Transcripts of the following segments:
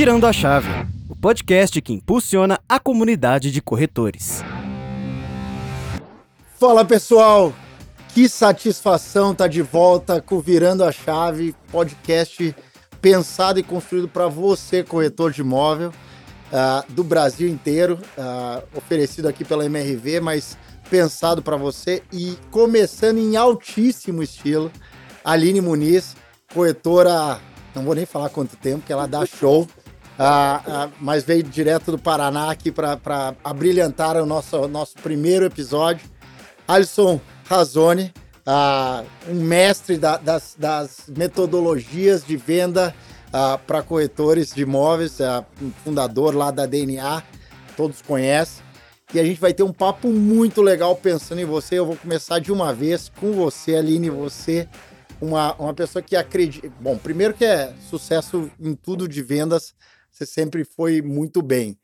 Virando a Chave, o podcast que impulsiona a comunidade de corretores. Fala pessoal, que satisfação estar tá de volta com Virando a Chave, podcast pensado e construído para você, corretor de imóvel uh, do Brasil inteiro, uh, oferecido aqui pela MRV, mas pensado para você e começando em altíssimo estilo, Aline Muniz, corretora, não vou nem falar quanto tempo, que ela dá show, uh, mas veio direto do Paraná aqui para abrilhantar o nosso, nosso primeiro episódio. Alisson Razoni, uh, um mestre da, das, das, metodologias de venda uh, para corretores de imóveis, uh, um fundador lá da DNA, todos conhecem. E a gente vai ter um papo muito legal pensando em você. Eu vou começar de uma vez com você, Aline, você, uma, uma pessoa que acredita. Bom, primeiro que é sucesso em tudo de vendas, você sempre foi muito bem.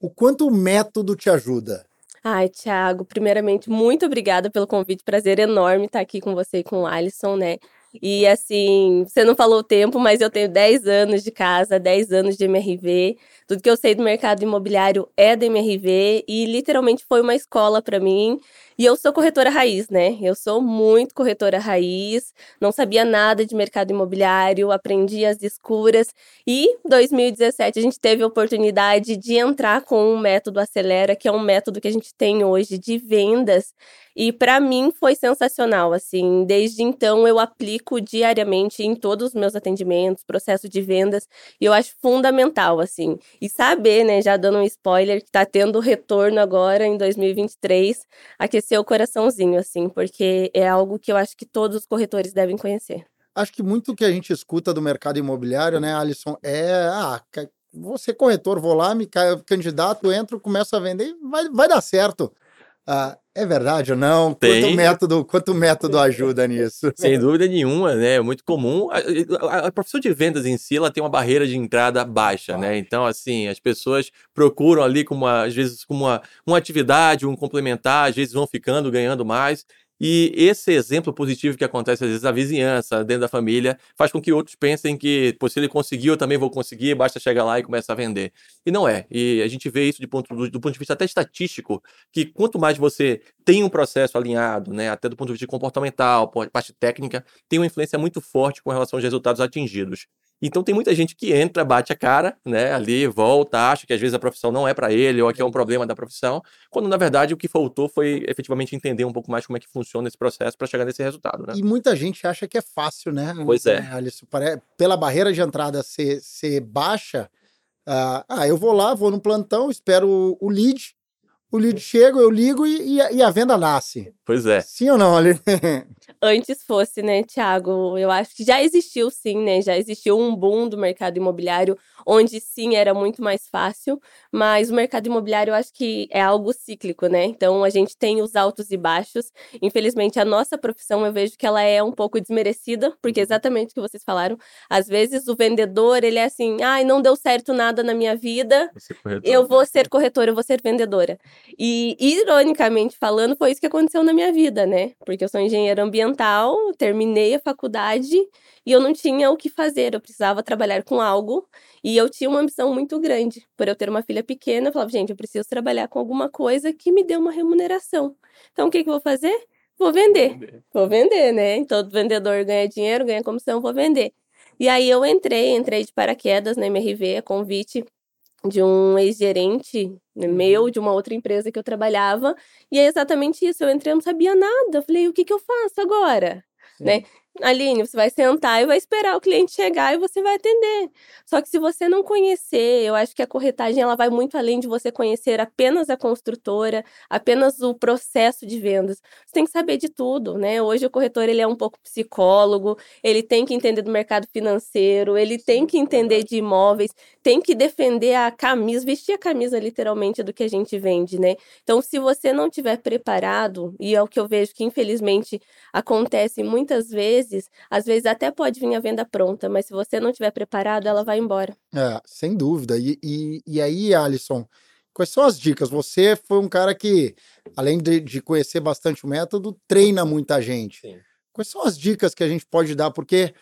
O quanto o método te ajuda? Ai, Thiago, primeiramente, muito obrigada pelo convite. Prazer enorme estar aqui com você e com o Alisson, né? E assim, você não falou o tempo, mas eu tenho 10 anos de casa, 10 anos de MRV. Tudo que eu sei do mercado imobiliário é da MRV e literalmente foi uma escola para mim. E eu sou corretora raiz, né? Eu sou muito corretora raiz, não sabia nada de mercado imobiliário, aprendi as escuras. E 2017 a gente teve a oportunidade de entrar com um método Acelera, que é um método que a gente tem hoje de vendas. E para mim foi sensacional, assim. Desde então eu aplico diariamente em todos os meus atendimentos, processo de vendas, e eu acho fundamental, assim. E saber, né, já dando um spoiler, que tá tendo retorno agora em 2023, aquecer aquecer o coraçãozinho, assim, porque é algo que eu acho que todos os corretores devem conhecer. Acho que muito que a gente escuta do mercado imobiliário, né, Alisson, é ah, você corretor, vou lá, me candidato, entro, começo a vender, vai, vai dar certo. Ah, é verdade ou não? Tem. Quanto método, quanto método ajuda nisso? Sem dúvida nenhuma, né? É muito comum. A, a, a, profissão de vendas em si, ela tem uma barreira de entrada baixa, ah. né? Então, assim, as pessoas procuram ali como às vezes como uma, uma atividade, um complementar, às vezes vão ficando, ganhando mais. E esse exemplo positivo que acontece às vezes na vizinhança, dentro da família, faz com que outros pensem que, pô, se ele conseguiu, eu também vou conseguir, basta chegar lá e começar a vender. E não é. E a gente vê isso de ponto, do, do, ponto de vista até estatístico, que quanto mais você tem um processo alinhado, né, até do ponto de vista comportamental, parte técnica, tem uma influência muito forte com relação aos resultados atingidos. Então tem muita gente que entra, bate a cara, né, ali, volta, acha que às vezes a profissão não é para ele ou que é um problema da profissão, quando na verdade o que faltou foi efetivamente entender um pouco mais como é que funciona esse processo para chegar nesse resultado, né? E muita gente acha que é fácil, né? Pois é. é pela barreira de entrada ser, ser baixa, uh, ah, eu vou lá, vou no plantão, espero o lead, o lead chega, eu ligo e, e, a, e a venda nasce. Pois é. Sim ou não, ali? Antes fosse, né, Tiago? Eu acho que já existiu sim, né? Já existiu um boom do mercado imobiliário, onde sim era muito mais fácil, mas o mercado imobiliário eu acho que é algo cíclico, né? Então a gente tem os altos e baixos. Infelizmente, a nossa profissão eu vejo que ela é um pouco desmerecida, porque exatamente o que vocês falaram. Às vezes o vendedor, ele é assim, ai, não deu certo nada na minha vida, eu vou ser corretora, eu vou ser vendedora. E ironicamente falando, foi isso que aconteceu na minha vida, né? Porque eu sou engenheira ambiental, terminei a faculdade e eu não tinha o que fazer, eu precisava trabalhar com algo e eu tinha uma ambição muito grande. Por eu ter uma filha pequena, eu falava, gente, eu preciso trabalhar com alguma coisa que me dê uma remuneração. Então, o que, que eu vou fazer? Vou vender. vender. Vou vender, né? Todo vendedor ganha dinheiro, ganha comissão, vou vender. E aí eu entrei, entrei de paraquedas na MRV, a convite de um ex-gerente né, meu, uhum. de uma outra empresa que eu trabalhava. E é exatamente isso. Eu entrei, eu não sabia nada. Eu falei, o que, que eu faço agora? Né? Aline, você vai sentar e vai esperar o cliente chegar e você vai atender. Só que se você não conhecer, eu acho que a corretagem ela vai muito além de você conhecer apenas a construtora, apenas o processo de vendas. Você tem que saber de tudo, né? Hoje o corretor ele é um pouco psicólogo, ele tem que entender do mercado financeiro, ele tem que entender de imóveis, tem que defender a camisa, vestir a camisa literalmente do que a gente vende, né? Então, se você não tiver preparado, e é o que eu vejo que infelizmente acontece muitas vezes vezes, às vezes até pode vir a venda pronta, mas se você não estiver preparado, ela vai embora. É, sem dúvida. E, e, e aí, Alisson, quais são as dicas? Você foi um cara que, além de, de conhecer bastante o método, treina muita gente. Sim. Quais são as dicas que a gente pode dar? Porque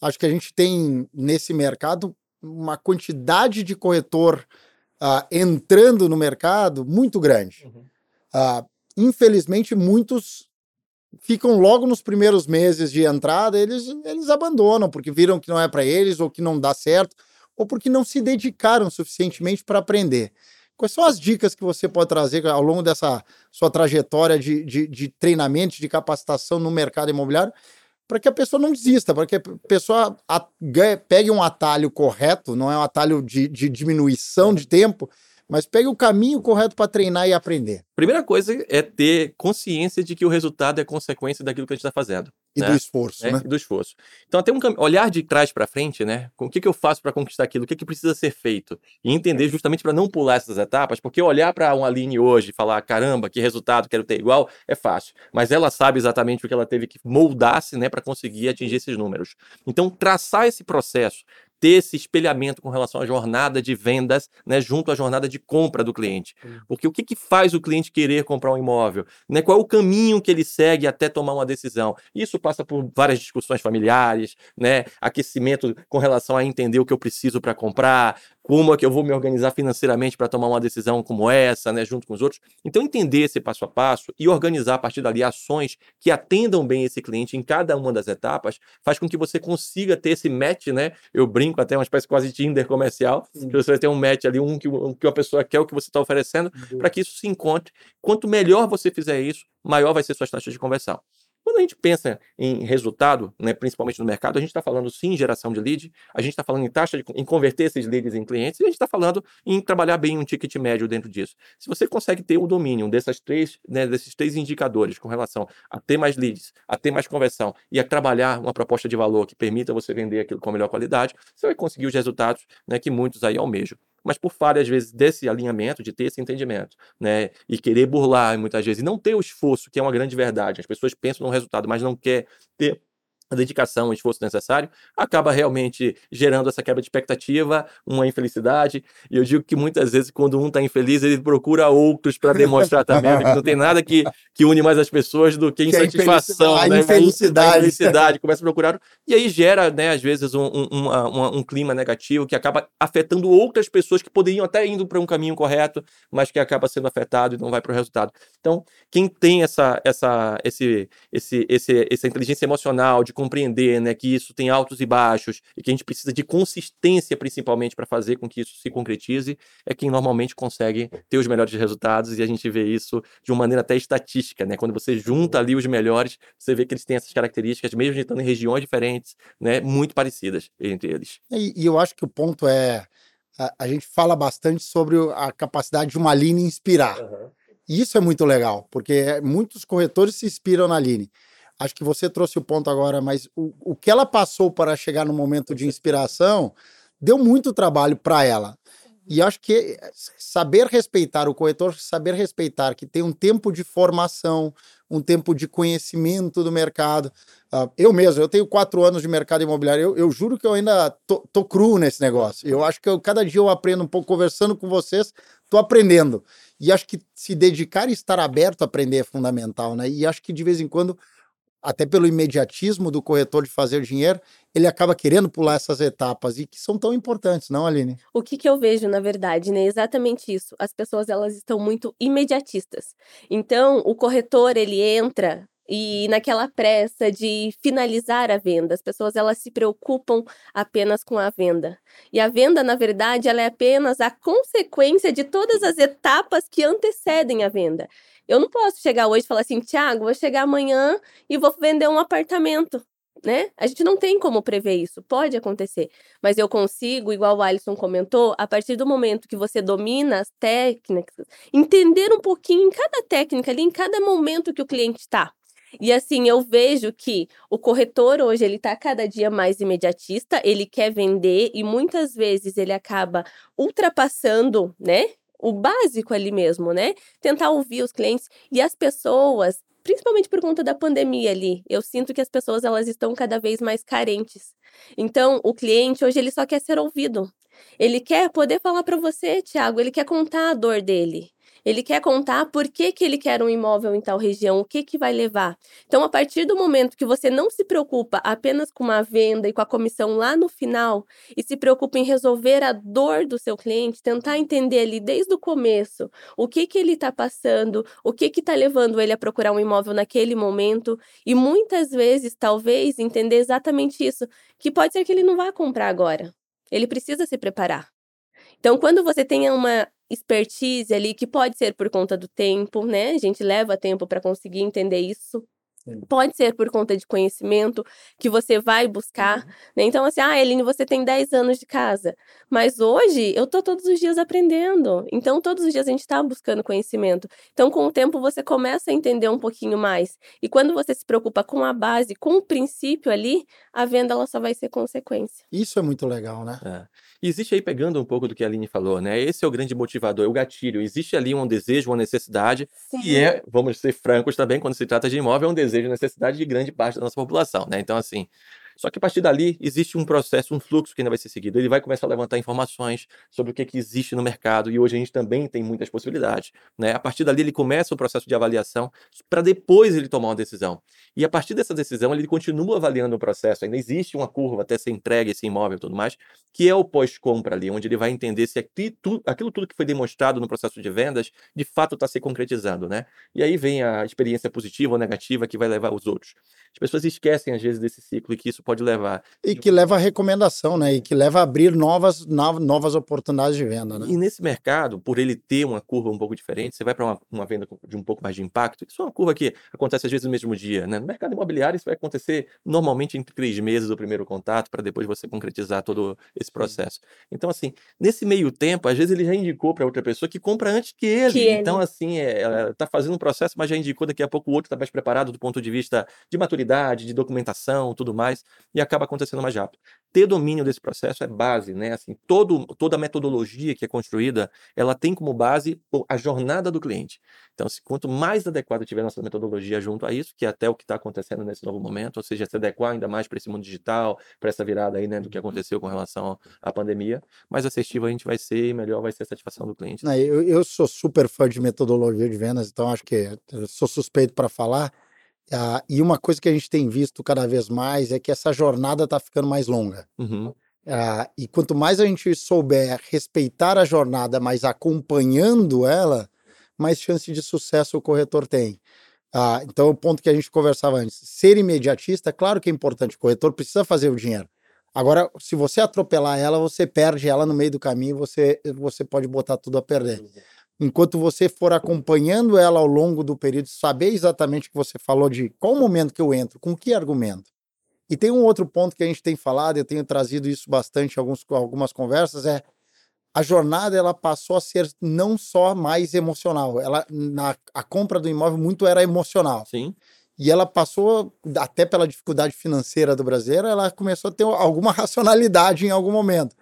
acho que a gente tem nesse mercado uma quantidade de corretor uh, entrando no mercado muito grande. Uhum. Uh, infelizmente, muitos ficam logo nos primeiros meses de entrada, eles, eles abandonam porque viram que não é para eles ou que não dá certo ou porque não se dedicaram suficientemente para aprender. Quais são as dicas que você pode trazer ao longo dessa sua trajetória de, de, de treinamento, de capacitação no mercado imobiliário, para que a pessoa não desista, para que a pessoa pegue um atalho correto, não é um atalho de, de diminuição de tempo, mas pegue o caminho correto para treinar e aprender. Primeira coisa é ter consciência de que o resultado é consequência daquilo que a gente está fazendo. E né? do esforço, é, né? E do esforço. Então, até um olhar de trás para frente, né? O que, que eu faço para conquistar aquilo? O que, que precisa ser feito? E entender justamente para não pular essas etapas, porque olhar para uma Aline hoje e falar, caramba, que resultado quero ter igual, é fácil. Mas ela sabe exatamente o que ela teve que moldar-se, né, para conseguir atingir esses números. Então, traçar esse processo, ter esse espelhamento com relação à jornada de vendas, né, junto à jornada de compra do cliente. Porque o que, que faz o cliente querer comprar um imóvel? Né, qual é o caminho que ele segue até tomar uma decisão? Isso passa por várias discussões familiares, né, aquecimento com relação a entender o que eu preciso para comprar, como é que eu vou me organizar financeiramente para tomar uma decisão como essa, né, junto com os outros. Então, entender esse passo a passo e organizar a partir dali ações que atendam bem esse cliente em cada uma das etapas, faz com que você consiga ter esse match, né? Eu brinco até, uma espécie quase de Tinder comercial, Sim. que você vai ter um match ali, um que, um que a pessoa quer, o que você está oferecendo, para que isso se encontre. Quanto melhor você fizer isso, maior vai ser suas taxas de conversão. Quando a gente pensa em resultado, né, principalmente no mercado, a gente está falando sim em geração de lead, a gente está falando em taxa de em converter esses leads em clientes e a gente está falando em trabalhar bem um ticket médio dentro disso. Se você consegue ter o domínio dessas três, né, desses três indicadores com relação a ter mais leads, a ter mais conversão e a trabalhar uma proposta de valor que permita você vender aquilo com melhor qualidade, você vai conseguir os resultados né, que muitos aí almejam mas por falha, às vezes, desse alinhamento, de ter esse entendimento, né? E querer burlar muitas vezes, e não ter o esforço, que é uma grande verdade. As pessoas pensam no resultado, mas não quer ter a dedicação, o esforço necessário, acaba realmente gerando essa quebra de expectativa, uma infelicidade. E eu digo que muitas vezes, quando um está infeliz, ele procura outros para demonstrar também que não tem nada que, que une mais as pessoas do que, que insatisfação. A né? infelicidade. A infelicidade, começa a procurar. E aí gera, né, às vezes, um, um, um, um clima negativo que acaba afetando outras pessoas que poderiam até indo para um caminho correto, mas que acaba sendo afetado e não vai para o resultado. Então, quem tem essa, essa, esse, esse, esse, essa inteligência emocional de compreender né, que isso tem altos e baixos e que a gente precisa de consistência, principalmente, para fazer com que isso se concretize, é quem normalmente consegue ter os melhores resultados e a gente vê isso de uma maneira até estatística. Né? Quando você junta ali os melhores, você vê que eles têm essas características, mesmo estando em regiões diferentes, né, muito parecidas entre eles. E, e eu acho que o ponto é. A, a, gente fala bastante sobre a capacidade de uma linha inspirar. Uhum. Isso é muito legal, porque muitos corretores se inspiram na Aline acho que você trouxe o ponto agora, mas o, o que ela passou para chegar no momento de inspiração deu muito trabalho para ela. E acho que saber respeitar o corretor, saber respeitar que tem um tempo de formação, um tempo de conhecimento do mercado. Uh, eu mesmo, eu tenho quatro anos de mercado imobiliário, eu, eu juro que eu ainda tô, tô, cru nesse negócio. Eu acho que eu, cada dia eu aprendo um pouco, conversando com vocês, tô aprendendo. E acho que se dedicar e estar aberto a aprender é fundamental, né? E acho que de vez em quando até pelo imediatismo do corretor de fazer dinheiro, ele acaba querendo pular essas etapas e que são tão importantes, não, Aline? O que, que eu vejo, na verdade, né? É exatamente isso. As pessoas, elas estão muito imediatistas. Então, o corretor, ele entra e naquela pressa de finalizar a venda. As pessoas elas se preocupam apenas com a venda. E a venda, na verdade, ela é apenas a consequência de todas as etapas que antecedem a venda. Eu não posso chegar hoje e falar assim, Tiago, vou chegar amanhã e vou vender um apartamento. Né? A gente não tem como prever isso, pode acontecer, mas eu consigo, igual o Alisson comentou, a partir do momento que você domina as técnicas, entender um pouquinho em cada técnica ali, em cada momento que o cliente está. E assim, eu vejo que o corretor hoje ele está cada dia mais imediatista, ele quer vender e muitas vezes ele acaba ultrapassando, né? O básico ali mesmo, né? Tentar ouvir os clientes e as pessoas, principalmente por conta da pandemia ali, eu sinto que as pessoas elas estão cada vez mais carentes. Então, o cliente hoje ele só quer ser ouvido. Ele quer poder falar para você, Tiago, ele quer contar a dor dele. Ele quer contar por que, que ele quer um imóvel em tal região, o que, que vai levar. Então, a partir do momento que você não se preocupa apenas com uma venda e com a comissão lá no final, e se preocupa em resolver a dor do seu cliente, tentar entender ali desde o começo o que, que ele está passando, o que está levando ele a procurar um imóvel naquele momento, e muitas vezes, talvez, entender exatamente isso, que pode ser que ele não vá comprar agora. Ele precisa se preparar. Então, quando você tem uma expertise ali, que pode ser por conta do tempo, né? A gente leva tempo para conseguir entender isso. Sim. Pode ser por conta de conhecimento que você vai buscar. Uhum. Né? Então, assim, ah, Eline, você tem 10 anos de casa. Mas hoje eu tô todos os dias aprendendo. Então, todos os dias a gente está buscando conhecimento. Então, com o tempo, você começa a entender um pouquinho mais. E quando você se preocupa com a base, com o princípio ali, a venda ela só vai ser consequência. Isso é muito legal, né? É. Existe aí, pegando um pouco do que a Aline falou, né? Esse é o grande motivador, é o gatilho. Existe ali um desejo, uma necessidade, Sim. e é, vamos ser francos também, quando se trata de imóvel, é um desejo necessidade de grande parte da nossa população, né? Então, assim, só que a partir dali existe um processo, um fluxo que ainda vai ser seguido. Ele vai começar a levantar informações sobre o que, que existe no mercado e hoje a gente também tem muitas possibilidades. Né? A partir dali ele começa o processo de avaliação para depois ele tomar uma decisão. E a partir dessa decisão ele continua avaliando o processo. Ainda existe uma curva até ser entregue esse imóvel e tudo mais, que é o pós-compra ali, onde ele vai entender se aquilo, tudo que foi demonstrado no processo de vendas de fato está se concretizando. Né? E aí vem a experiência positiva ou negativa que vai levar os outros. As pessoas esquecem às vezes desse ciclo e que isso isso pode levar. E que leva a recomendação, né? E que leva a abrir novas, novas oportunidades de venda, né? E nesse mercado, por ele ter uma curva um pouco diferente, você vai para uma, uma, venda de um pouco mais de impacto, isso é uma curva que acontece às vezes no mesmo dia, né? No mercado imobiliário, isso vai acontecer normalmente entre três meses o primeiro contato, para depois você concretizar todo esse processo. Então, assim, nesse meio tempo, às vezes ele já indicou para outra pessoa que compra antes que ele. Que então, ele. assim, é, ela está fazendo um processo, mas já indicou daqui a pouco o outro está mais preparado do ponto de vista de maturidade, de documentação, tudo mais e acaba acontecendo mais rápido. Ter domínio desse processo é base, né? Assim, todo, toda a metodologia que é construída, ela tem como base a jornada do cliente. Então, se, quanto mais adequada tiver nossa metodologia junto a isso, que é até o que está acontecendo nesse novo momento, ou seja, se adequar ainda mais para esse mundo digital, para essa virada aí, né, do que aconteceu com relação à pandemia, mais assertivo a gente vai ser e melhor vai ser a satisfação do cliente. Eu, eu sou super fã de metodologia de vendas, então acho que sou suspeito para falar. Ah, e uma coisa que a gente tem visto cada vez mais é que essa jornada está ficando mais longa. Uhum. Ah, e quanto mais a gente souber respeitar a jornada, mas acompanhando ela, mais chance de sucesso o corretor tem. Ah, então, o ponto que a gente conversava antes, ser imediatista, claro que é importante, o corretor precisa fazer o dinheiro. Agora, se você atropelar ela, você perde ela no meio do caminho, você, você pode botar tudo a perder enquanto você for acompanhando ela ao longo do período, saber exatamente o que você falou de qual momento que eu entro, com que argumento. E tem um outro ponto que a gente tem falado, eu tenho trazido isso bastante em alguns, algumas conversas, é a jornada ela passou a ser não só mais emocional, ela na a compra do imóvel muito era emocional. Sim. E ela passou, até pela dificuldade financeira do brasileiro, ela começou a ter alguma racionalidade em algum momento.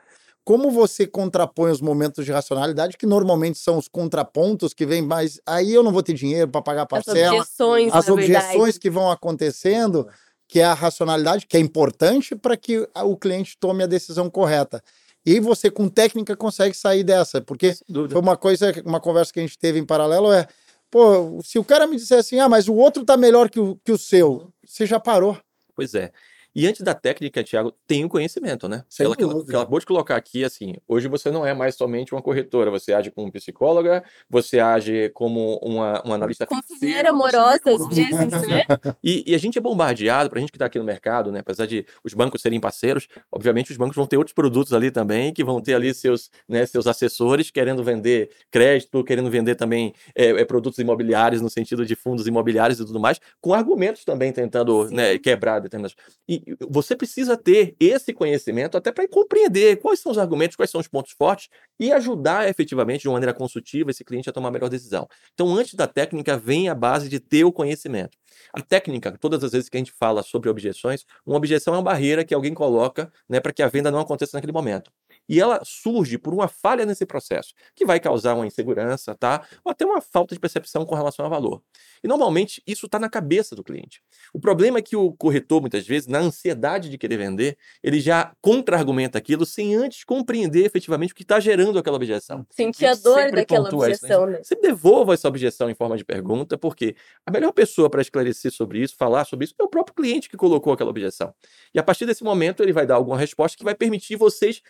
Como você contrapõe os momentos de racionalidade, que normalmente são os contrapontos que vêm mais. Aí eu não vou ter dinheiro para pagar parcela. As objeções, as objeções que vão acontecendo, que é a racionalidade, que é importante para que o cliente tome a decisão correta. E você, com técnica, consegue sair dessa. Porque foi uma coisa, uma conversa que a gente teve em paralelo é. Pô, se o cara me disser assim, ah, mas o outro tá melhor que o, que o seu, você já parou. Pois é. E antes da técnica, Thiago, tem o conhecimento, né? Sem ela, ela, ela acabou de colocar aqui, assim, hoje você não é mais somente uma corretora, você age como psicóloga, você age como uma, uma analista financeira. amorosa, às vezes, né? E, e, a gente é bombardeado, pra gente que tá aqui no mercado, né? Apesar de os bancos serem parceiros, obviamente os bancos vão ter outros produtos ali também, que vão ter ali seus, né, seus assessores querendo vender crédito, querendo vender também é, é, produtos imobiliários, no sentido de fundos imobiliários e tudo mais, com argumentos também tentando né, quebrar determinadas... E você precisa ter esse conhecimento até para compreender quais são os argumentos, quais são os pontos fortes e ajudar efetivamente de uma maneira consultiva esse cliente a tomar a melhor decisão. Então, antes da técnica, vem a base de ter o conhecimento. A técnica, todas as vezes que a gente fala sobre objeções, uma objeção é uma barreira que alguém coloca né, para que a venda não aconteça naquele momento. E ela surge por uma falha nesse processo, que vai causar uma insegurança, tá? Ou até uma falta de percepção com relação ao valor. E normalmente isso está na cabeça do cliente. O problema é que o corretor, muitas vezes, na ansiedade de querer vender, ele já contra-argumenta aquilo sem antes compreender efetivamente o que está gerando aquela objeção. Sentir a dor daquela objeção, isso, né? Você devolva essa objeção em forma de pergunta, porque a melhor pessoa para esclarecer sobre isso, falar sobre isso, é o próprio cliente que colocou aquela objeção. E a partir desse momento, ele vai dar alguma resposta que vai permitir vocês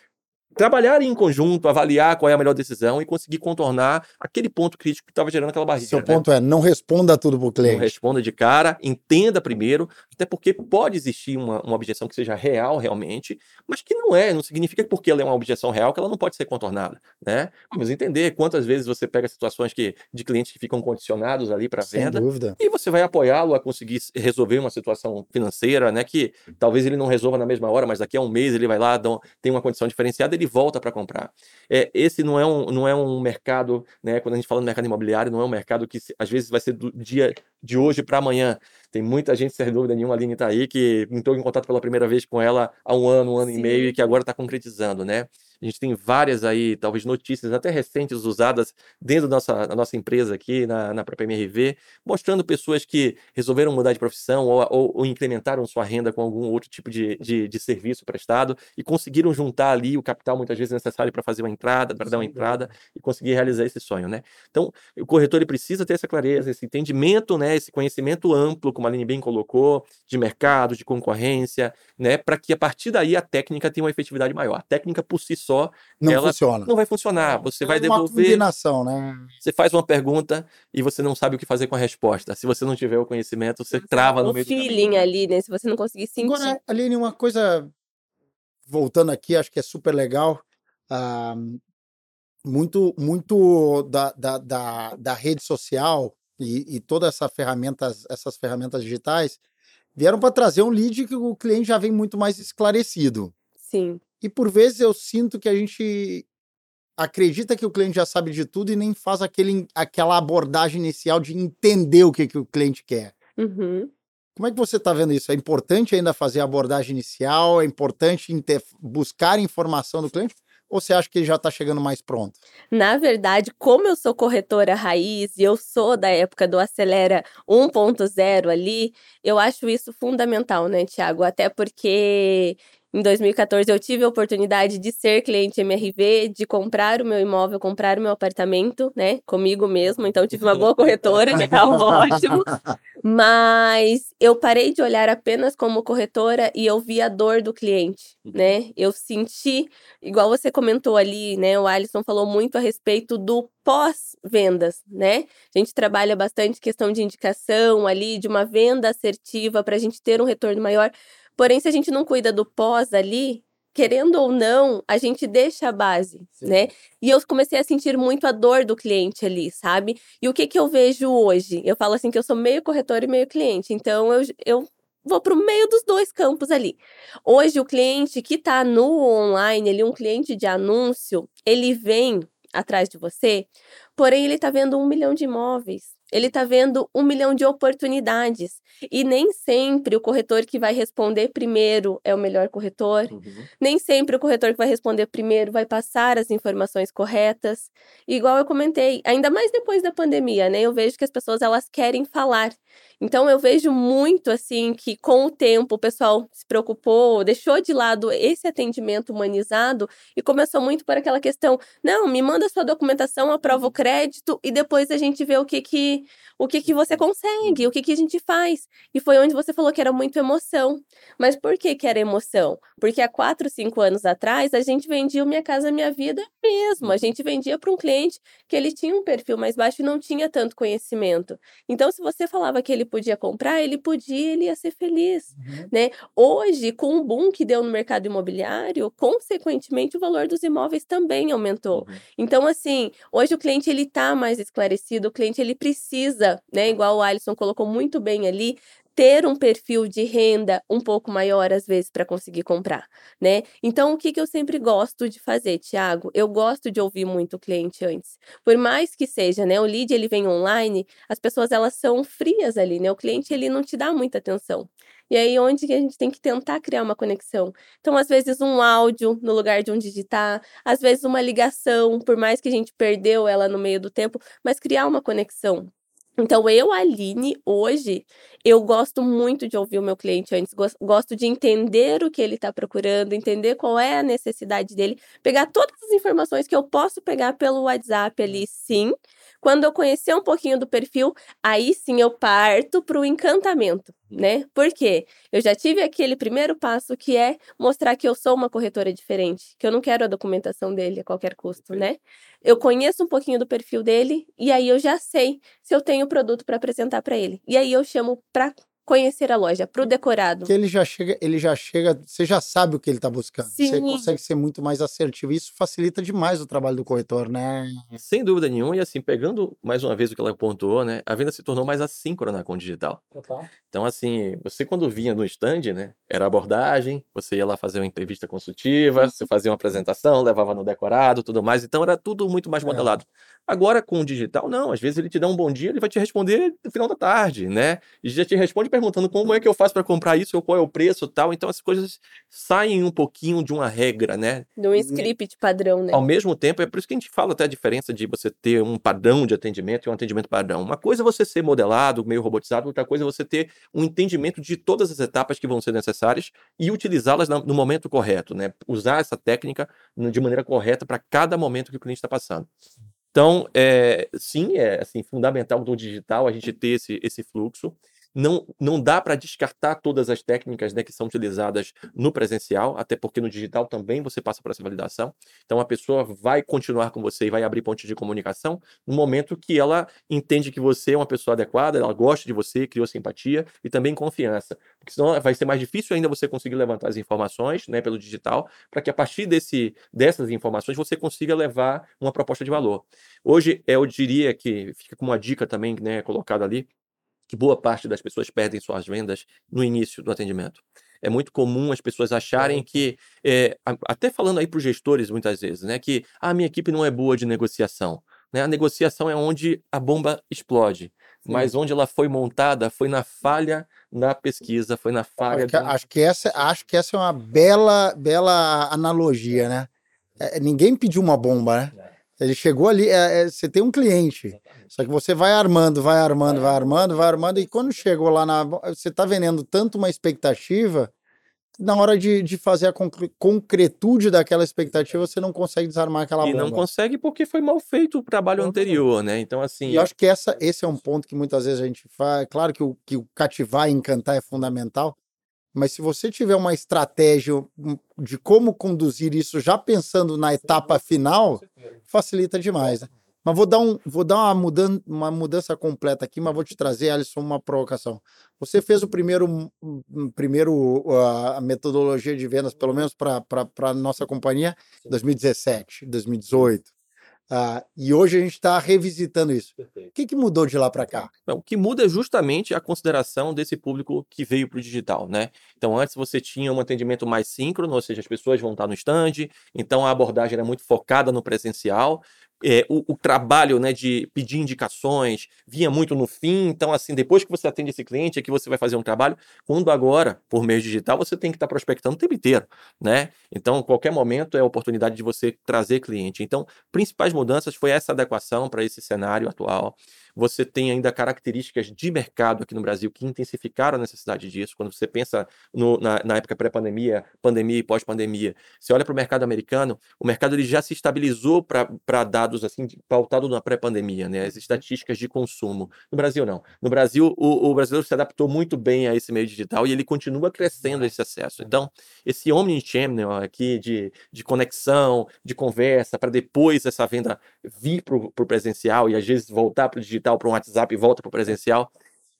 trabalhar em conjunto, avaliar qual é a melhor decisão e conseguir contornar aquele ponto crítico que estava gerando aquela barreira. Seu né? ponto é, não responda tudo para o cliente. Não responda de cara, entenda primeiro, até porque pode existir uma, uma objeção que seja real realmente, mas que não é, não significa que porque ela é uma objeção real que ela não pode ser contornada, né? Vamos entender quantas vezes você pega situações que, de clientes que ficam condicionados ali para venda dúvida. e você vai apoiá-lo a conseguir resolver uma situação financeira, né, que talvez ele não resolva na mesma hora, mas daqui a um mês ele vai lá, tem uma condição diferenciada, ele volta para comprar. É, esse não é, um, não é um mercado, né, quando a gente fala no mercado imobiliário, não é um mercado que às vezes vai ser do dia de hoje para amanhã. Tem muita gente, sem dúvida nenhuma, a Aline está aí, que entrou em contato pela primeira vez com ela há um ano, um ano Sim. e meio, e que agora está concretizando, né? A gente tem várias aí, talvez notícias até recentes usadas dentro da nossa, da nossa empresa aqui, na, na própria MRV, mostrando pessoas que resolveram mudar de profissão ou, ou, ou incrementaram sua renda com algum outro tipo de, de, de, serviço prestado e conseguiram juntar ali o capital muitas vezes necessário para fazer uma entrada, para dar uma entrada e conseguir realizar esse sonho, né? Então, o corretor ele precisa ter essa clareza, esse entendimento, né, esse conhecimento amplo, como a Aline bem colocou, de mercado, de concorrência, né, para que a partir daí a técnica tenha uma efetividade maior. A técnica por si só, não ela funciona. não vai funcionar. Você é vai uma devolver. combinação, né? Você faz uma pergunta e você não sabe o que fazer com a resposta. Se você não tiver o conhecimento, você trava no o meio feeling ali, né? Se você não conseguir sentir. Agora, Aline, uma coisa voltando aqui, acho que é super legal. Uh, muito muito da, da, da, da rede social e, e todas essa ferramentas, essas ferramentas digitais vieram para trazer um lead que o cliente já vem muito mais esclarecido. Sim. E por vezes eu sinto que a gente acredita que o cliente já sabe de tudo e nem faz aquele, aquela abordagem inicial de entender o que, que o cliente quer. Uhum. Como é que você está vendo isso? É importante ainda fazer a abordagem inicial? É importante buscar informação do cliente? Ou você acha que ele já está chegando mais pronto? Na verdade, como eu sou corretora raiz e eu sou da época do Acelera 1.0 ali, eu acho isso fundamental, né, Tiago? Até porque em 2014, eu tive a oportunidade de ser cliente MRV, de comprar o meu imóvel, comprar o meu apartamento, né? Comigo mesmo. Então, tive uma boa corretora, que é ótimo. Mas eu parei de olhar apenas como corretora e eu vi a dor do cliente, uhum. né? Eu senti, igual você comentou ali, né? O Alisson falou muito a respeito do pós-vendas, né? A gente trabalha bastante questão de indicação ali, de uma venda assertiva para a gente ter um retorno maior. Porém, se a gente não cuida do pós ali, querendo ou não, a gente deixa a base, Sim. né? E eu comecei a sentir muito a dor do cliente ali, sabe? E o que que eu vejo hoje? Eu falo assim que eu sou meio corretor e meio cliente, então eu, eu vou para o meio dos dois campos ali. Hoje, o cliente que está no online, ele um cliente de anúncio, ele vem atrás de você, porém ele está vendo um milhão de imóveis ele está vendo um milhão de oportunidades. E nem sempre o corretor que vai responder primeiro é o melhor corretor. Uhum. Nem sempre o corretor que vai responder primeiro vai passar as informações corretas. Igual eu comentei, ainda mais depois da pandemia, né? Eu vejo que as pessoas elas querem falar. Então eu vejo muito assim que com o tempo o pessoal se preocupou, deixou de lado esse atendimento humanizado e começou muito por aquela questão: não, me manda sua documentação, aprova o uhum. crédito e depois a gente vê o que que o que, que você consegue, o que, que a gente faz. E foi onde você falou que era muito emoção. Mas por que, que era emoção? Porque há quatro, cinco anos atrás, a gente vendia o Minha Casa Minha Vida mesmo. A gente vendia para um cliente que ele tinha um perfil mais baixo e não tinha tanto conhecimento. Então, se você falava que ele podia comprar, ele podia, ele ia ser feliz. Uhum. Né? Hoje, com o boom que deu no mercado imobiliário, consequentemente, o valor dos imóveis também aumentou. Uhum. Então, assim, hoje o cliente ele está mais esclarecido, o cliente ele precisa precisa, né, igual o Alisson colocou muito bem ali, ter um perfil de renda um pouco maior, às vezes, para conseguir comprar, né? Então, o que, que eu sempre gosto de fazer, Tiago? Eu gosto de ouvir muito o cliente antes. Por mais que seja, né? O lead, ele vem online, as pessoas, elas são frias ali, né? O cliente, ele não te dá muita atenção. E aí, onde que a gente tem que tentar criar uma conexão? Então, às vezes, um áudio no lugar de um digitar, às vezes, uma ligação, por mais que a gente perdeu ela no meio do tempo, mas criar uma conexão. Então, eu, Aline, hoje, eu gosto muito de ouvir o meu cliente antes, gosto de entender o que ele está procurando, entender qual é a necessidade dele, pegar todas as informações que eu posso pegar pelo WhatsApp ali, sim. Quando eu conhecer um pouquinho do perfil, aí sim eu parto para o encantamento né? Porque eu já tive aquele primeiro passo que é mostrar que eu sou uma corretora diferente, que eu não quero a documentação dele a qualquer custo, né? Eu conheço um pouquinho do perfil dele e aí eu já sei se eu tenho produto para apresentar para ele. E aí eu chamo para conhecer a loja, pro decorado. Que ele já chega, ele já chega, você já sabe o que ele está buscando. Sim. Você consegue ser muito mais assertivo. Isso facilita demais o trabalho do corretor, né? Sem dúvida nenhuma. E assim, pegando mais uma vez o que ela pontuou, né? A venda se tornou mais assíncrona com o digital. Total. Então, assim, você quando vinha no stand, né? Era abordagem, você ia lá fazer uma entrevista consultiva, você fazia uma apresentação, levava no decorado, tudo mais. Então, era tudo muito mais é. modelado. É. Agora, com o digital, não. Às vezes ele te dá um bom dia, ele vai te responder no final da tarde, né? E já te responde perguntando como é que eu faço para comprar isso, ou qual é o preço tal. Então, as coisas saem um pouquinho de uma regra, né? De um script padrão, né? Ao mesmo tempo, é por isso que a gente fala até a diferença de você ter um padrão de atendimento e um atendimento padrão. Uma coisa é você ser modelado, meio robotizado, outra coisa é você ter um entendimento de todas as etapas que vão ser necessárias e utilizá-las no momento correto, né? Usar essa técnica de maneira correta para cada momento que o cliente está passando. Então, é, sim, é assim, fundamental do digital a gente ter esse, esse fluxo não, não dá para descartar todas as técnicas né, que são utilizadas no presencial, até porque no digital também você passa por essa validação. Então a pessoa vai continuar com você e vai abrir pontes de comunicação no momento que ela entende que você é uma pessoa adequada, ela gosta de você, criou simpatia e também confiança. Porque senão vai ser mais difícil ainda você conseguir levantar as informações né, pelo digital, para que a partir desse, dessas informações você consiga levar uma proposta de valor. Hoje, eu diria que fica com uma dica também né, colocada ali, que boa parte das pessoas perdem suas vendas no início do atendimento. É muito comum as pessoas acharem que, é, até falando aí para os gestores muitas vezes, né, que a ah, minha equipe não é boa de negociação. Né? A negociação é onde a bomba explode, Sim. mas onde ela foi montada foi na falha na pesquisa, foi na falha. Acho que, acho que essa, acho que essa é uma bela, bela analogia, né? É, ninguém pediu uma bomba, né? Ele chegou ali, é, é, você tem um cliente, só que você vai armando, vai armando, vai armando, vai armando, e quando chegou lá na. Você está vendendo tanto uma expectativa, na hora de, de fazer a concretude daquela expectativa, você não consegue desarmar aquela bomba. E não consegue porque foi mal feito o trabalho anterior, né? Então, assim. E eu acho que essa, esse é um ponto que muitas vezes a gente faz. Claro que o, que o cativar e encantar é fundamental, mas se você tiver uma estratégia hum, de como conduzir isso já pensando na etapa final, facilita demais. Né? Mas vou dar, um, vou dar uma, mudança, uma mudança completa aqui, mas vou te trazer, Alisson, uma provocação. Você fez o primeiro, primeiro a metodologia de vendas, pelo menos para a nossa companhia, em 2017, 2018. Ah, e hoje a gente está revisitando isso. Perfeito. O que, que mudou de lá para cá? O que muda é justamente a consideração desse público que veio para o digital, né? Então, antes você tinha um atendimento mais síncrono, ou seja, as pessoas vão estar no stand, então a abordagem era muito focada no presencial é, o, o, trabalho né, de pedir indicações vinha muito no fim. Então, assim, depois que você atende esse cliente, é que você vai fazer um trabalho. Quando agora, por meio digital, você tem que estar prospectando o tempo inteiro, né? Então, qualquer momento é oportunidade de você trazer cliente. Então, principais mudanças foi essa adequação para esse cenário atual. Você tem ainda características de mercado aqui no Brasil que intensificaram a necessidade disso. Quando você pensa no, na, na, época pré-pandemia, pandemia e pós-pandemia, você olha para o mercado americano, o mercado ele já se estabilizou para dados assim pautado na pré-pandemia, né? As estatísticas de consumo. No Brasil não. No Brasil o, o brasileiro se adaptou muito bem a esse meio digital e ele continua crescendo esse acesso. Então esse omnichannel aqui de, de conexão, de conversa, para depois essa venda vir para o presencial e às vezes voltar para o digital digital para um WhatsApp e volta para o presencial.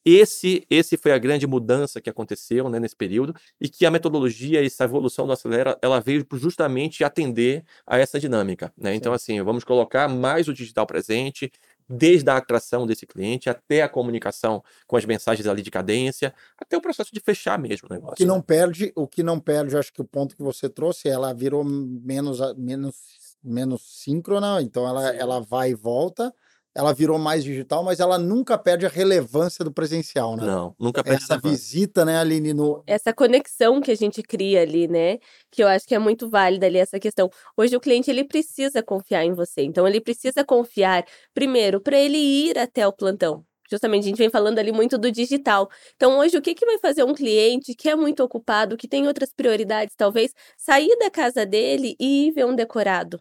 Esse, esse foi a grande mudança que aconteceu né, nesse período e que a metodologia, essa evolução do Acelera, ela veio justamente atender a essa dinâmica. Né? Então, assim, vamos colocar mais o digital presente, desde a atração desse cliente até a comunicação com as mensagens ali de cadência, até o processo de fechar mesmo o negócio. O que né? não perde, o que não perde, acho que o ponto que você trouxe, ela virou menos menos menos síncrona, então ela, ela vai e volta. Ela virou mais digital, mas ela nunca perde a relevância do presencial, né? Não, nunca perde Essa visita, né, Aline, no, essa conexão que a gente cria ali, né? Que eu acho que é muito válida ali essa questão. Hoje o cliente ele precisa confiar em você. Então ele precisa confiar primeiro para ele ir até o plantão. Justamente a gente vem falando ali muito do digital. Então hoje o que que vai fazer um cliente que é muito ocupado, que tem outras prioridades, talvez sair da casa dele e ir ver um decorado?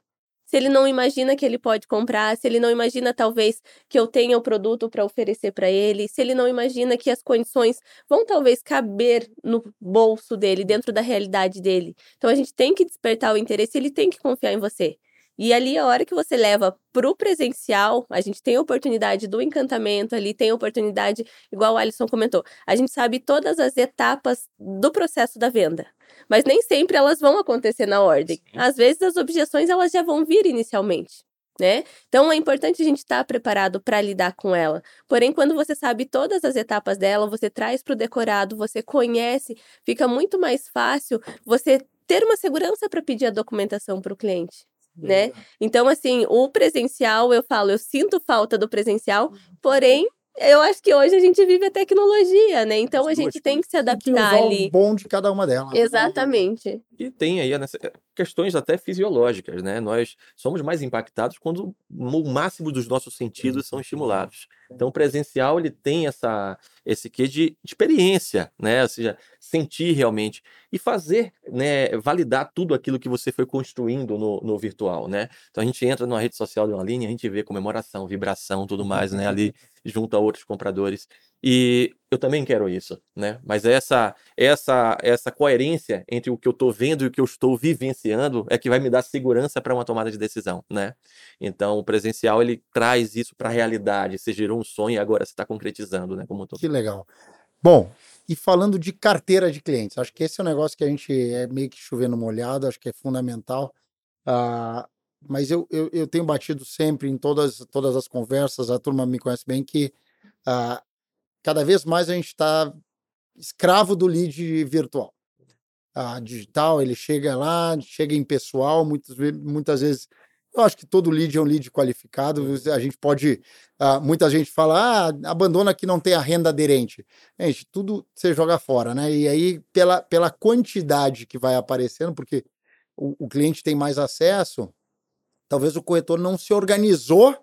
Se ele não imagina que ele pode comprar, se ele não imagina talvez que eu tenha o produto para oferecer para ele, se ele não imagina que as condições vão talvez caber no bolso dele, dentro da realidade dele. Então a gente tem que despertar o interesse, ele tem que confiar em você. E ali, a hora que você leva pro presencial, a gente tem a oportunidade do encantamento ali, tem a oportunidade, igual o Alisson comentou, a gente sabe todas as etapas do processo da venda. Mas nem sempre elas vão acontecer na ordem. Sim. Às vezes as objeções elas já vão vir inicialmente. Né? Então é importante a gente estar preparado para lidar com ela. Porém, quando você sabe todas as etapas dela, você traz para o decorado, você conhece, fica muito mais fácil você ter uma segurança para pedir a documentação para o cliente. Né? Então, assim, o presencial, eu falo, eu sinto falta do presencial, porém, eu acho que hoje a gente vive a tecnologia, né? Então a gente tem que se Tem que adaptar usar ali. o bom de cada uma delas. né? Exatamente. E tem aí nessa- questões até fisiológicas, né? Nós somos mais impactados quando o máximo dos nossos sentidos são estimulados. Então, o presencial ele tem essa esse quê de experiência, né? Ou seja, sentir realmente e fazer, né? Validar tudo aquilo que você foi construindo no, no virtual, né? Então, a gente entra numa rede social de uma linha, a gente vê comemoração, vibração, tudo mais, né? Ali junto a outros compradores. E eu também quero isso, né? Mas essa essa essa coerência entre o que eu estou vendo e o que eu estou vivenciando é que vai me dar segurança para uma tomada de decisão, né? Então, o presencial ele traz isso para a realidade. Você gerou um sonho e agora você está concretizando, né? Como todo. Que legal. Bom, e falando de carteira de clientes, acho que esse é um negócio que a gente é meio que chovendo molhado, acho que é fundamental. Ah, mas eu, eu, eu tenho batido sempre em todas, todas as conversas, a turma me conhece bem, que ah, cada vez mais a gente está escravo do lead virtual. A digital, ele chega lá, chega em pessoal, muitas, muitas vezes. Eu acho que todo lead é um lead qualificado. A gente pode. ah, muita gente fala, ah, abandona que não tem a renda aderente. Gente, tudo você joga fora, né? E aí, pela, pela quantidade que vai aparecendo, porque o, o cliente tem mais acesso, talvez o corretor não se organizou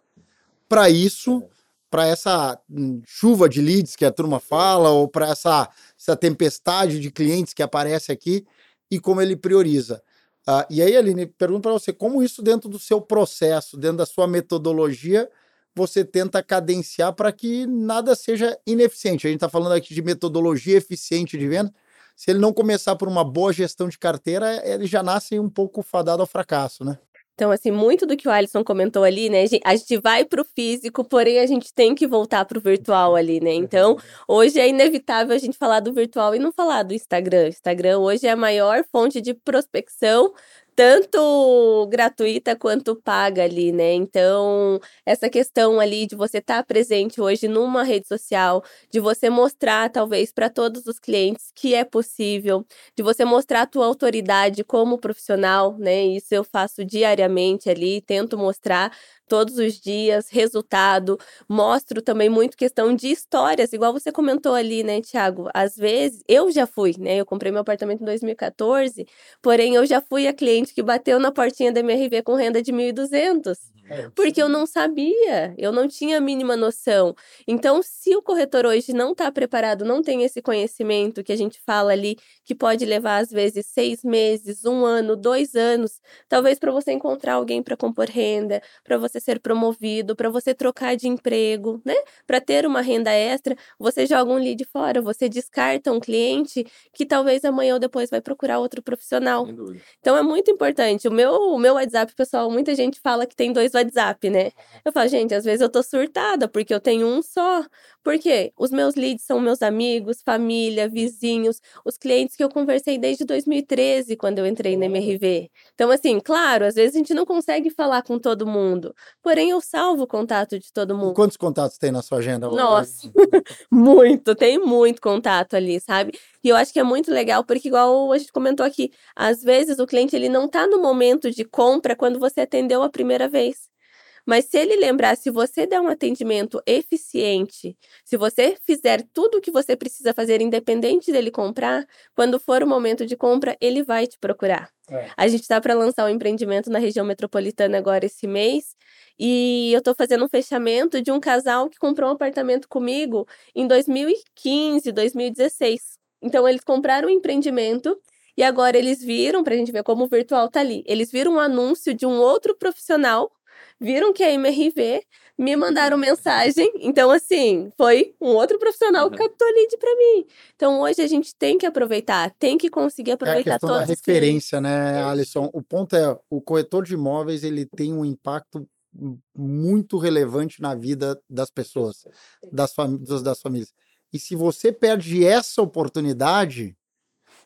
para isso, para essa hum, chuva de leads que a turma fala, ou para essa, essa tempestade de clientes que aparece aqui, e como ele prioriza. Ah, e aí, Aline, pergunto para você, como isso dentro do seu processo, dentro da sua metodologia, você tenta cadenciar para que nada seja ineficiente? A gente está falando aqui de metodologia eficiente de venda. Se ele não começar por uma boa gestão de carteira, ele já nasce um pouco fadado ao fracasso, né? Então, assim, muito do que o Alisson comentou ali, né? a gen- A gente vai para o físico, porém a gente tem que voltar para o virtual ali, né? Então, hoje é inevitável a gente falar do virtual e não falar do Instagram. O Instagram hoje é a maior fonte de prospecção, tanto gratuita quanto paga ali, né? Então, essa questão ali de você estar presente hoje numa rede social, de você mostrar, talvez, para todos os clientes que é possível, de você mostrar a tua autoridade como profissional, né? Isso eu faço diariamente ali, tento mostrar todos os dias, resultado. Mostro também muito questão de histórias, igual você comentou ali, né, Tiago? Às vezes, eu já fui, né? Eu comprei meu apartamento em 2014, porém eu já fui a cliente que bateu na portinha da MRV com renda de 1.200. Porque eu não sabia, eu não tinha a mínima noção. Então, se o corretor hoje não está preparado, não tem esse conhecimento que a gente fala ali, que pode levar às vezes seis meses, um ano, dois anos, talvez para você encontrar alguém para compor renda, para você ser promovido, para você trocar de emprego, né? Para ter uma renda extra, você joga um lead fora, você descarta um cliente que talvez amanhã ou depois vai procurar outro profissional. Então é muito importante. O meu, o meu WhatsApp, pessoal, muita gente fala que tem dois WhatsApp, né? Eu falo, gente, às vezes eu tô surtada porque eu tenho um só. Por quê? Os meus leads são meus amigos, família, vizinhos, os clientes que eu conversei desde 2013, quando eu entrei na MRV. Então, assim, claro, às vezes a gente não consegue falar com todo mundo, porém eu salvo o contato de todo mundo. Quantos contatos tem na sua agenda? Nossa, muito, tem muito contato ali, sabe? E eu acho que é muito legal, porque igual a gente comentou aqui, às vezes o cliente ele não tá no momento de compra quando você atendeu a primeira vez. Mas se ele lembrar, se você der um atendimento eficiente, se você fizer tudo o que você precisa fazer, independente dele comprar, quando for o momento de compra, ele vai te procurar. É. A gente está para lançar um empreendimento na região metropolitana agora esse mês. E eu estou fazendo um fechamento de um casal que comprou um apartamento comigo em 2015, 2016. Então, eles compraram um empreendimento e agora eles viram, para a gente ver como o virtual tá ali, eles viram um anúncio de um outro profissional viram que é MRV, me mandaram mensagem. Então, assim, foi um outro profissional que captou lead para mim. Então, hoje a gente tem que aproveitar, tem que conseguir É a aproveitar da os clientes. referência, né, É. Alisson? O ponto é, o corretor de imóveis, ele tem um impacto muito relevante na vida das pessoas, das famílias, das famílias. E se você perde essa oportunidade,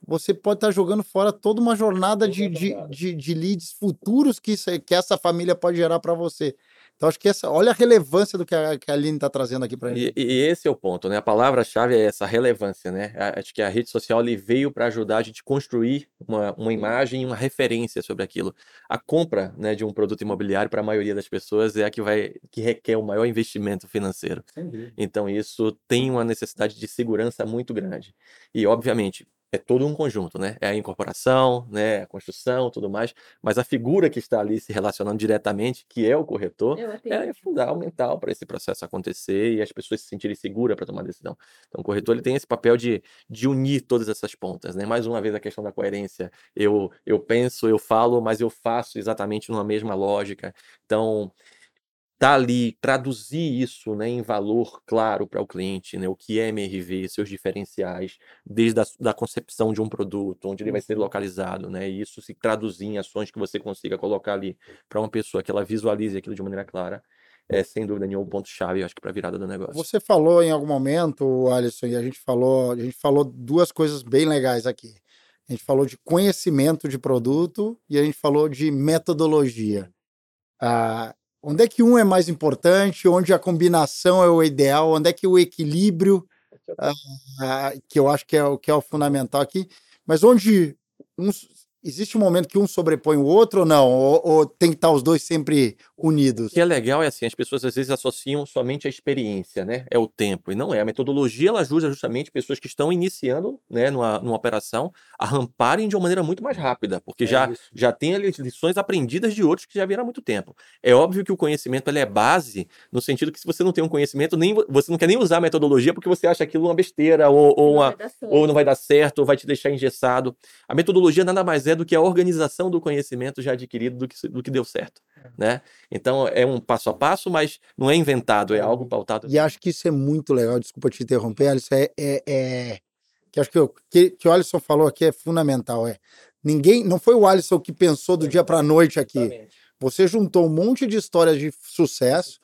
você pode estar jogando fora toda uma jornada de, de, de, de leads futuros que, isso, que essa família pode gerar para você. Então, acho que essa, olha a relevância do que a, que a Aline está trazendo aqui para gente. E, e esse é o ponto, né? A palavra-chave é essa relevância, né? Acho que a rede social ele veio para ajudar a gente a construir uma, uma imagem e uma referência sobre aquilo. A compra, né, de um produto imobiliário para a maioria das pessoas é a que vai que requer o maior investimento financeiro. Então isso tem uma necessidade de segurança muito grande. E obviamente é todo um conjunto, né? É a incorporação, né? A construção, tudo mais. Mas a figura que está ali se relacionando diretamente, que é o corretor, é atendo. fundamental para esse processo acontecer e as pessoas se sentirem seguras para tomar decisão. Então, o corretor ele tem esse papel de, de unir todas essas pontas, né? Mais uma vez a questão da coerência. Eu, eu penso, eu falo, mas eu faço exatamente numa mesma lógica. Então, tá ali, traduzir isso, né, em valor claro para o cliente, né? O que é MRV, seus diferenciais, desde a da concepção de um produto, onde ele vai ser localizado, né? E isso se traduzir em ações que você consiga colocar ali para uma pessoa que ela visualize aquilo de maneira clara, é sem dúvida nenhuma um ponto-chave, eu acho que para a virada do negócio. Você falou em algum momento, Alisson, e a gente falou, a gente falou duas coisas bem legais aqui. A gente falou de conhecimento de produto e a gente falou de metodologia. Ah, onde é que um é mais importante? Onde a combinação é o ideal? Onde é que o equilíbrio, ah, que eu acho que é o que é o fundamental aqui, mas onde um s- existe um momento que um sobrepõe o outro ou não? Ou, ou tem que estar os dois sempre unidos? O que é legal é assim, as pessoas às vezes associam somente a experiência, né? É o tempo. E não é. A metodologia ela ajuda justamente pessoas que estão iniciando, né, numa, numa operação, a ramparem de uma maneira muito mais rápida, porque já, isso. já tem ali lições aprendidas de outros que já viram há muito tempo. É óbvio que o conhecimento ele é base, no sentido que se você não tem um conhecimento, nem, vo- você não quer nem usar a metodologia porque você acha aquilo uma besteira ou, ou Não uma, vai dar certo. ou não vai dar certo, ou vai te deixar engessado. A metodologia nada mais é do que a organização do conhecimento já adquirido do que, do que deu certo, né? Então é um passo a passo, mas não é inventado, é algo pautado. E acho que isso é muito legal. Desculpa te interromper, Alisson. É, é, é- que acho que, o que, que o Alisson falou aqui é fundamental. É ninguém, não foi o Alisson que pensou do dia para a noite aqui. Você juntou um monte de histórias de sucesso,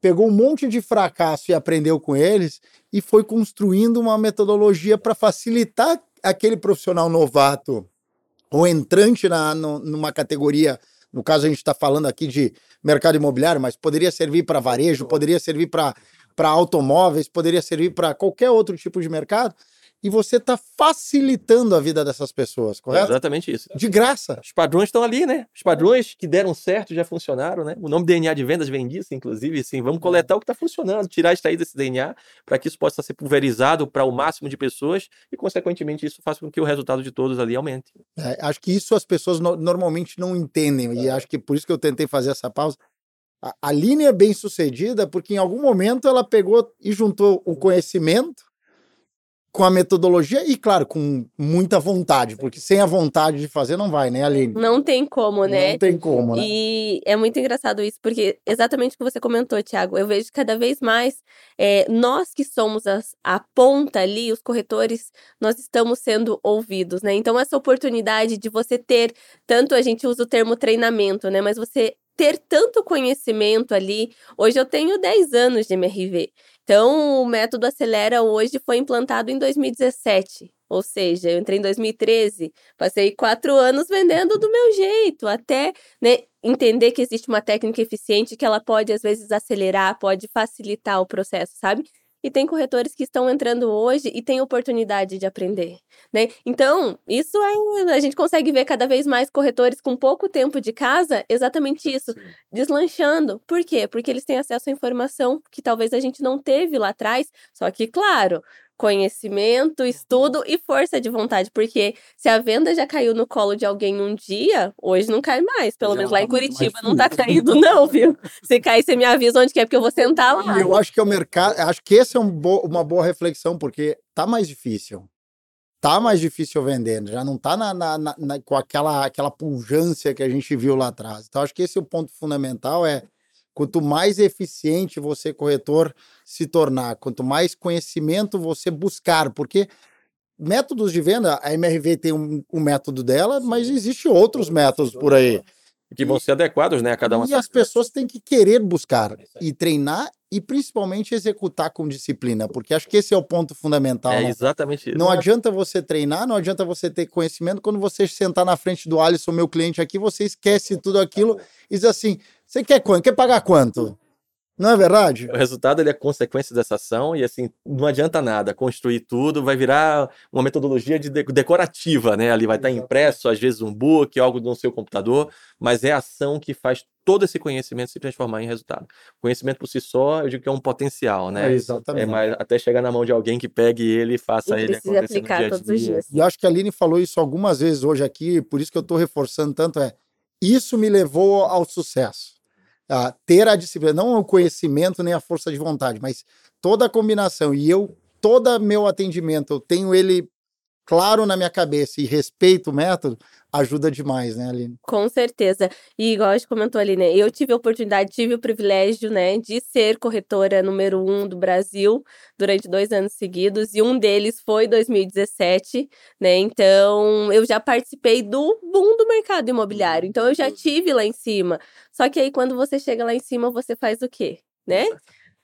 pegou um monte de fracasso e aprendeu com eles e foi construindo uma metodologia para facilitar aquele profissional novato ou entrante na, no- numa categoria. No caso, a gente está falando aqui de mercado imobiliário, mas poderia servir para varejo, poderia servir para automóveis, poderia servir para qualquer outro tipo de mercado. E você está facilitando a vida dessas pessoas, É correto? exatamente isso. De graça. Os padrões estão ali, né? Os padrões que deram certo já funcionaram, né? O nome DNA de vendas vem disso, inclusive, assim, vamos coletar o que está funcionando, tirar extrair desse DNA para que isso possa ser pulverizado para o máximo de pessoas e, consequentemente, isso faça com que o resultado de todos ali aumente. É, acho que isso as pessoas no- normalmente não entendem, e acho que por isso que eu tentei fazer essa pausa. A, a Aline é bem sucedida porque em algum momento ela pegou e juntou o conhecimento com a metodologia e, claro, com muita vontade, porque sem a vontade de fazer não vai, né, Aline? Não tem como, né? Não tem como, né? E é muito engraçado isso, porque exatamente o que você comentou, Thiago. Eu vejo cada vez mais eh, nós que somos as- a ponta ali, os corretores, nós estamos sendo ouvidos, né? Então, essa oportunidade de você ter, tanto a gente usa o termo treinamento, né? Mas você ter tanto conhecimento ali. Hoje eu tenho 10 anos de MRV. Então, o método Acelera hoje foi implantado em 2017. Ou seja, eu entrei em 2013, passei quatro anos vendendo do meu jeito, até né, entender que existe uma técnica eficiente que ela pode, às vezes, acelerar, pode facilitar o processo, sabe? E tem corretores que estão entrando hoje e têm oportunidade de aprender, né? Então, isso é, a gente consegue ver cada vez mais corretores com pouco tempo de casa, exatamente isso, deslanchando. Por quê? Porque eles têm acesso à informação que talvez a gente não teve lá atrás, só que, claro, conhecimento, estudo e força de vontade, porque se a venda já caiu no colo de alguém um dia, hoje não cai mais. Pelo Já menos lá tá em Curitiba não tá caindo, não, viu? Se cair, você me avisa onde que é, porque eu vou sentar lá. Eu acho que é o mercado, acho que esse é um bo- uma boa reflexão, porque tá mais difícil. Tá mais difícil vender, já não tá na, na- na- na- com aquela, aquela pujança que a gente viu lá atrás. Então, acho que esse é o ponto fundamental, é quanto mais eficiente você, corretor, se tornar, quanto mais conhecimento você buscar, porque métodos de venda, a MRV tem um, um método dela, mas existe outros métodos por aí. Que vão ser adequados, né, a cada uma. E as pessoas têm que querer buscar e treinar e principalmente executar com disciplina, porque acho que esse é o ponto fundamental. É né? exatamente isso. Não adianta você treinar, não adianta você ter conhecimento. Quando você sentar na frente do Alisson, meu cliente aqui, você esquece tudo aquilo e diz assim: você quer quanto? Quer pagar quanto? Não é verdade? O resultado ele é consequência dessa ação e assim não adianta nada construir tudo, vai virar uma metodologia de de- decorativa, né? Ali vai estar impresso às vezes um book, algo no seu computador, mas é a ação que faz todo esse conhecimento se transformar em resultado. Conhecimento por si só, eu digo que é um potencial, né? É, exatamente. mas até chegar na mão de alguém que pegue ele e faça E ele precisa acontecer no aplicar dia a todos os dia. dias. E acho que a Aline falou isso algumas vezes hoje aqui, por isso que eu estou reforçando tanto é isso me levou ao sucesso. Ter a disciplina, não o conhecimento nem a força de vontade, mas toda a combinação. E eu, todo meu atendimento, eu tenho ele claro na minha cabeça e respeito o método, ajuda demais, né, Aline? Com certeza. E igual a gente comentou ali, né? Eu tive a oportunidade, tive o privilégio, né, de ser corretora número um do Brasil durante dois anos seguidos, e um deles foi 2017, né? Então, eu já participei do boom do mercado imobiliário. Então, eu já tive lá em cima. Só que aí, quando você chega lá em cima, você faz o quê? Né?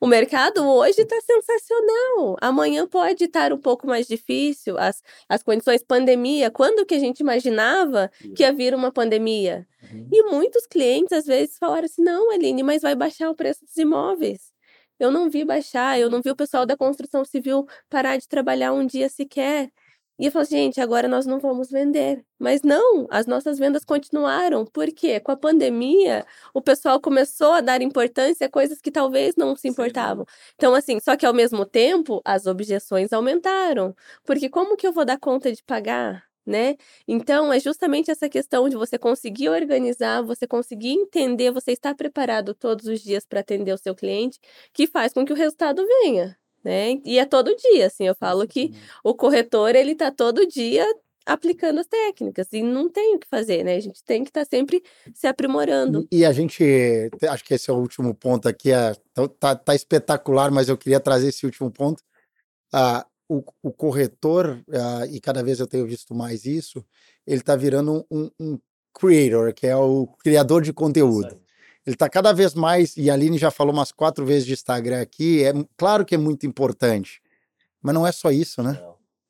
O mercado hoje está sensacional. Amanhã pode estar um pouco mais difícil. As, as condições pandemia. Quando que a gente imaginava que ia vir uma pandemia? E muitos clientes às vezes falaram assim: não, Aline, mas vai baixar o preço dos imóveis. Eu não vi baixar, eu não vi o pessoal da construção civil parar de trabalhar um dia sequer. E eu falo, gente, agora nós não vamos vender. Mas não, as nossas vendas continuaram. Por quê? Com a pandemia, o pessoal começou a dar importância a coisas que talvez não se importavam. Então, assim, só que ao mesmo tempo, as objeções aumentaram. Porque como que eu vou dar conta de pagar? Né? Então, é justamente essa questão de você conseguir organizar, você conseguir entender, você estar preparado todos os dias para atender o seu cliente, que faz com que o resultado venha, né? E é todo dia, assim, eu falo que o corretor, ele tá todo dia aplicando as técnicas e não tem o que fazer, né? A gente tem que estar sempre se aprimorando. E a gente, acho que esse é o último ponto aqui, é, tá- tá, tá espetacular, mas eu queria trazer esse último ponto. Ah, o, o corretor, ah, e cada vez eu tenho visto mais isso, ele está virando um, um creator, que é o criador de conteúdo. Ele está cada vez mais, e a Aline já falou umas quatro vezes de Instagram aqui, é claro que é muito importante, mas não é só isso, né?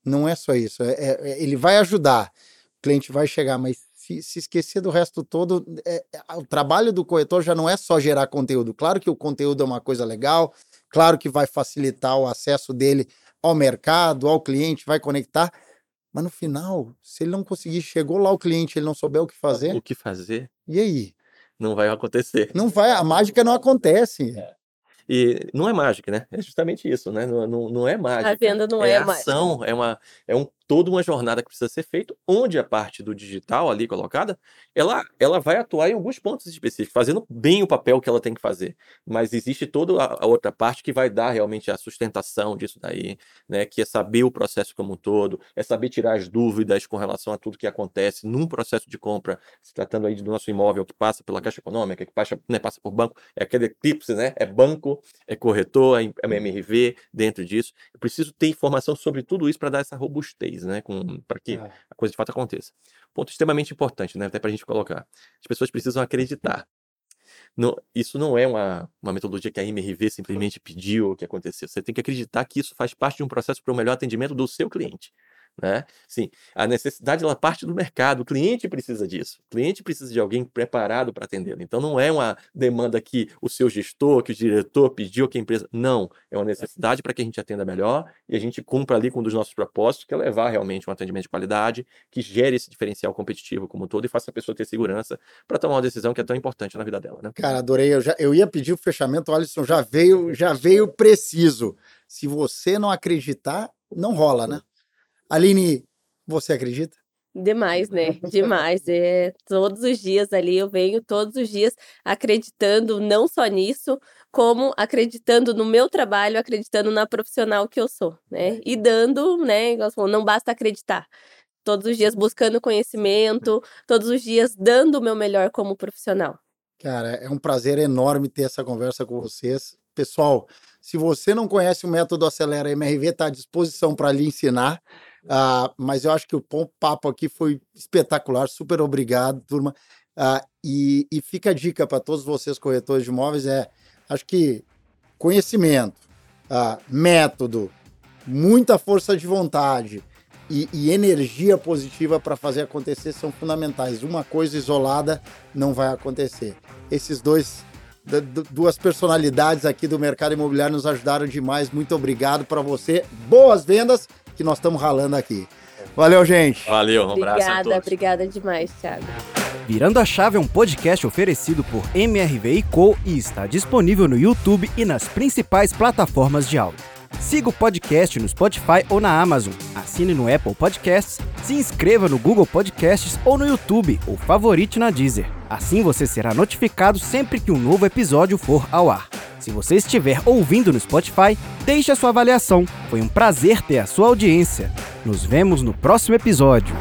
Não é só isso. é- é- é- ele vai ajudar, o cliente vai chegar, mas se, se esquecer do resto todo, é- é- o trabalho do corretor já não é só gerar conteúdo. Claro que o conteúdo é uma coisa legal, claro que vai facilitar o acesso dele ao mercado, ao cliente, vai conectar, mas no final, se ele não conseguir, chegou lá o cliente, ele não souber o que fazer, O que fazer e aí? Não vai acontecer. Não vai, a mágica não acontece. E não é mágica, né? É justamente isso, né? Não, não, não é mágica. A venda não é, é mágica. ação, é uma é um toda uma jornada que precisa ser feita, onde a parte do digital ali colocada, ela ela vai atuar em alguns pontos específicos, fazendo bem o papel que ela tem que fazer. Mas existe toda a, outra parte que vai dar realmente a sustentação disso daí, né? Que é saber o processo como um todo, é saber tirar as dúvidas com relação a tudo que acontece num processo de compra, se tratando aí do nosso imóvel que passa pela Caixa Econômica, que passa, né, passa por banco, é aquele eclipse, né? É banco, é corretor, é MRV dentro disso. Eu preciso ter informação sobre tudo isso para dar essa robustez, né? Para que a coisa de fato aconteça. Ponto extremamente importante, né? Até para a gente colocar. As pessoas precisam acreditar. não, isso não é uma, uma metodologia que a MRV simplesmente pediu que aconteceu. Você tem que acreditar que isso faz parte de um processo para o melhor atendimento do seu cliente. Né? Sim, a necessidade ela parte do mercado, o cliente precisa disso. O cliente precisa de alguém preparado para atendê-lo. Então não é uma demanda que o seu gestor, que o diretor pediu, que a empresa. Não, é uma necessidade para que a gente atenda melhor e a gente cumpra ali com um dos nossos propósitos, que é levar realmente um atendimento de qualidade, que gere esse diferencial competitivo como um todo e faça a pessoa ter segurança para tomar uma decisão que é tão importante na vida dela. Né? Cara, adorei. Eu, já, eu ia pedir o fechamento, o Alisson já veio, já veio preciso. Se você não acreditar, não rola, né? Aline, você acredita? Demais, né? Demais. É, todos os dias ali eu venho, todos os dias acreditando não só nisso, como acreditando no meu trabalho, acreditando na profissional que eu sou, né? E dando, né? Não basta acreditar. Todos os dias buscando conhecimento, todos os dias dando o meu melhor como profissional. Cara, é um prazer enorme ter essa conversa com vocês. Pessoal, se você não conhece o método Acelera MRV, está à disposição para lhe ensinar. Uh, mas eu acho que o papo aqui foi espetacular. Super obrigado, turma. Uh, e, e, fica a dica para todos vocês, corretores de imóveis: é acho que conhecimento, uh, método, muita força de vontade e, e energia positiva para fazer acontecer são fundamentais. Uma coisa isolada não vai acontecer. Esses dois duas personalidades aqui do mercado imobiliário nos ajudaram demais. Muito obrigado para você. Boas vendas que nós estamos ralando aqui. Valeu, gente. Valeu, um abraço. Obrigada, obrigada demais, Thiago. Virando a Chave é um podcast oferecido por MRV Co e está disponível no YouTube e nas principais plataformas de áudio. Siga o podcast no Spotify ou na Amazon. Assine no Apple Podcasts, se inscreva no Google Podcasts ou no YouTube ou favorite na Deezer. Assim você será notificado sempre que um novo episódio for ao ar. Se você estiver ouvindo no Spotify, deixe a sua avaliação. Foi um prazer ter a sua audiência. Nos vemos no próximo episódio.